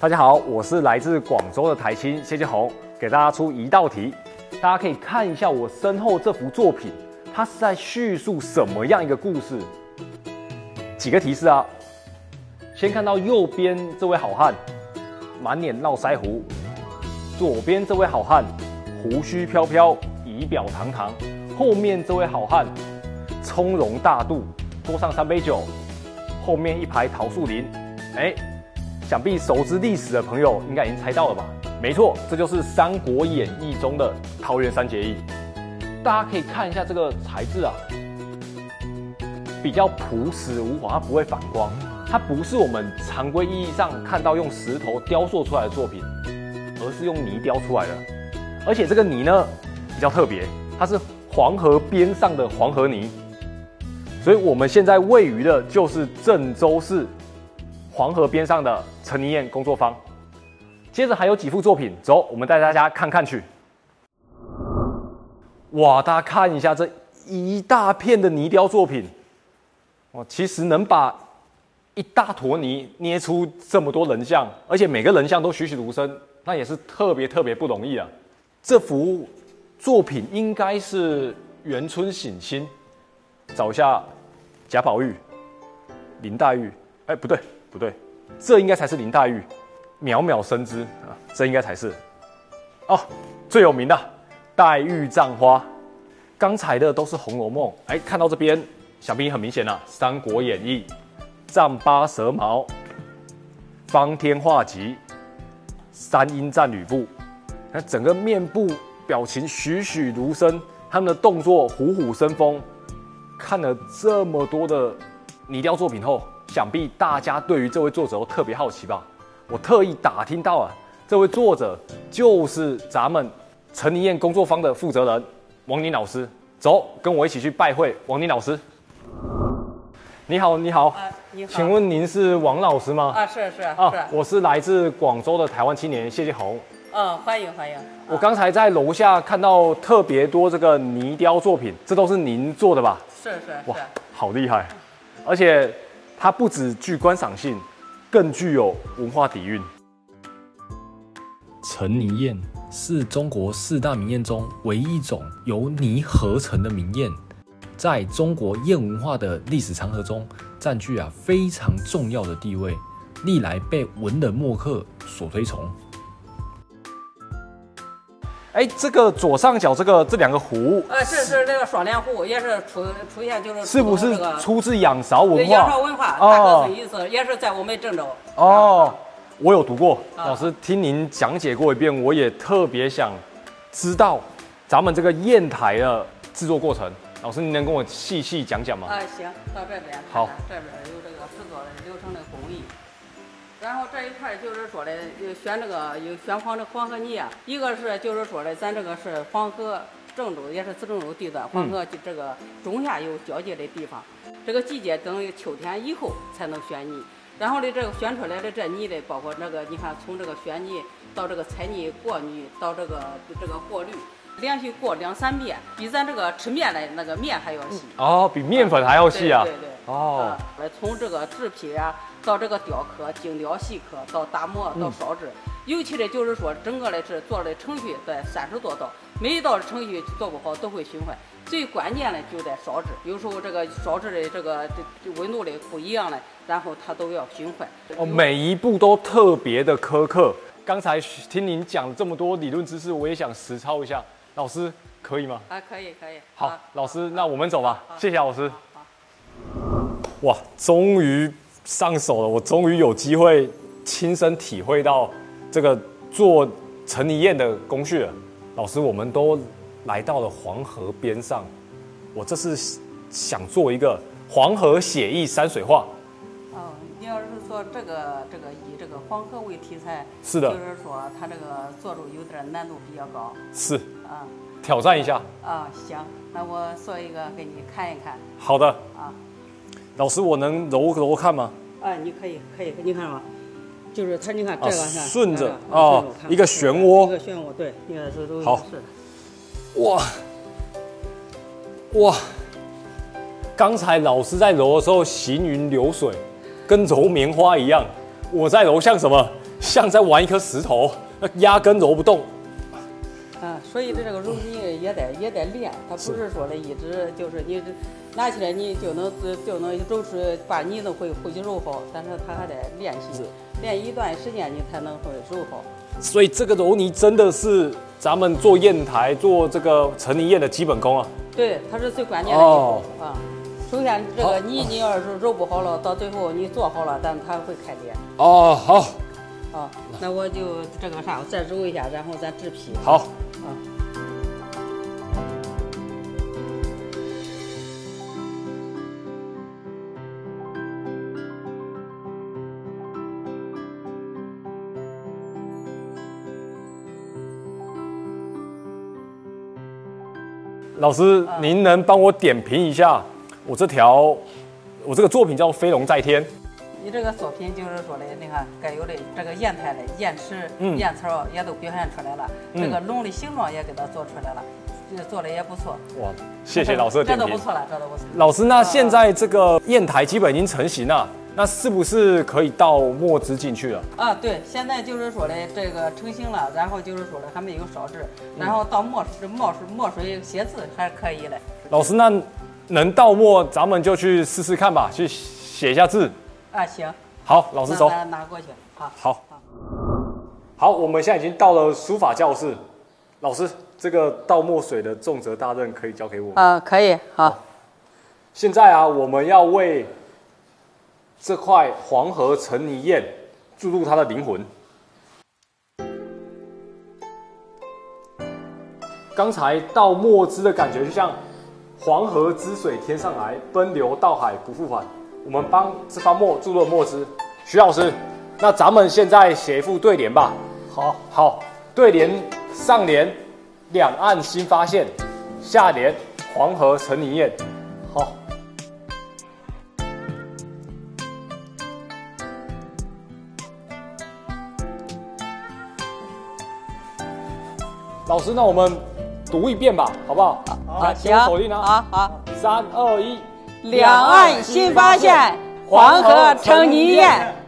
大家好，我是来自广州的台青谢建宏，给大家出一道题，大家可以看一下我身后这幅作品，它是在叙述什么样一个故事？几个提示啊，先看到右边这位好汉，满脸络腮胡；左边这位好汉，胡须飘飘，仪表堂堂；后面这位好汉，从容大度，桌上三杯酒，后面一排桃树林。哎，想必熟知历史的朋友应该已经猜到了吧？没错，这就是《三国演义》中的桃园三结义。大家可以看一下这个材质啊，比较朴实无华，它不会反光，它不是我们常规意义上看到用石头雕塑出来的作品，而是用泥雕出来的。而且这个泥呢比较特别，它是黄河边上的黄河泥，所以我们现在位于的就是郑州市。黄河边上的陈泥燕工作坊，接着还有几幅作品，走，我们带大家看看去。哇，大家看一下这一大片的泥雕作品，哇，其实能把一大坨泥捏出这么多人像，而且每个人像都栩栩如生，那也是特别特别不容易啊。这幅作品应该是元春省亲，找一下贾宝玉、林黛玉，哎，不对。不对，这应该才是林黛玉，渺渺生姿啊，这应该才是哦，最有名的黛玉葬花。刚才的都是《红楼梦》，哎，看到这边，想必很明显了，《三国演义》丈八蛇矛、方天画戟、三英战吕布，那整个面部表情栩栩如生，他们的动作虎虎生风。看了这么多的泥雕作品后。想必大家对于这位作者都特别好奇吧？我特意打听到啊，这位作者就是咱们陈泥燕工作坊的负责人王宁老师。走，跟我一起去拜会王宁老师。你好，你好。啊，你好。请问您是王老师吗？啊，是是啊，是。我是来自广州的台湾青年谢继红。嗯，欢迎欢迎。我刚才在楼下看到特别多这个泥雕作品，这都是您做的吧？是是。哇，好厉害，而且。它不只具观赏性，更具有文化底蕴。陈泥砚是中国四大名砚中唯一一种由泥合成的名砚，在中国砚文化的历史长河中占据啊非常重要的地位，历来被文人墨客所推崇。哎，这个左上角这个这两个壶，呃，是是那个双联壶，也是出出现就是是不是出自仰韶文化？仰韶文化，大概意思也是在我们郑州。哦，我有读过，老师听您讲解过一遍，我也特别想知道咱们这个砚台的制作过程。老师，您能跟我细细讲讲吗？啊，行，到这边，好，这边有这个制作的流程的工艺。然后这一块就是说的，选这个有选黄的黄河泥啊，一个是就是说的，咱这个是黄河郑州，也是自郑州地段，黄河这个中下游交界的地方，这个季节等于秋天以后才能选泥。然后呢这个选出来的这泥的，包括那个你看，从这个选泥到这个采泥过泥到这个这个过滤，连续过两三遍，比咱这个吃面的那个面还要细。哦，比面粉还要细啊？对对。哦。来从这个制坯啊。到这个雕刻、精雕细刻，到打磨、到烧制，尤其的就是说，整个的是做的程序在三十多道，每一道程序做不好都会损坏。最关键的就在烧制，有时候这个烧制的这个温度的不一样的，然后它都要损坏。哦，每一步都特别的苛刻。刚才听您讲这么多理论知识，我也想实操一下，老师可以吗？啊，可以，可以。好，老师，那我们走吧。谢谢老师。哇，终于。上手了，我终于有机会亲身体会到这个做陈泥砚的工序了。老师，我们都来到了黄河边上，我这是想做一个黄河写意山水画。哦，你要是说这个这个以这个黄河为题材，是的，就是说它这个做出有点难度比较高。是啊，挑战一下。啊，行，那我做一个给你看一看。好的。啊。老师，我能揉揉看吗？啊，你可以，可以，你看吧，就是它，你看这个顺着啊，一个漩涡，一个漩涡，对，你看这都好，哇，哇，刚才老师在揉的时候行云流水，跟揉棉花一样，我在揉像什么？像在玩一颗石头，那压根揉不动。啊，所以这这个揉泥也得也得练，它不是说的一直就是你拿起来你就能就能揉出把泥都会会去揉好，但是它还得练习，练一段时间你才能会揉好。所以这个揉泥真的是咱们做砚台、做这个成泥砚的基本功啊。对，它是最关键的一步啊。首先这个泥你要是揉不好了，到最后你做好了，但它会开裂。哦，好。好，那我就这个啥，我再揉一下，然后咱制坯。好。啊。老师，您能帮我点评一下我这条，我这个作品叫《飞龙在天》。你这个作品就是说的，你看该有的这个砚台的砚池、砚槽也都表现出来了，这个龙的形状也给它做出来了，做的也不错。哇，谢谢老师的点评。这都不错了，这都不错。老师，那现在这个砚台基本已经成型了，那是不是可以倒墨汁进去了？啊，对，现在就是说的这个成型了，然后就是说的还没有烧制，然后倒墨水、墨水、墨水写字还是可以的。老师，那能倒墨，咱们就去试试看吧，去写一下字。啊，行，好，老师走，拿过去，好，好，好，我们现在已经到了书法教室，老师，这个倒墨水的重责大任可以交给我啊，可以，好，现在啊，我们要为这块黄河成泥砚注入它的灵魂。刚才倒墨汁的感觉，就像黄河之水天上来，奔流到海不复返。我们帮这方墨注入墨汁，徐老师，那咱们现在写一副对联吧。好，好，对联上联两岸新发现，下联黄河成泥砚。好，老师，那我们读一遍吧，好不好？好，行，好好，三二一。两岸新发现，黄河成泥砚。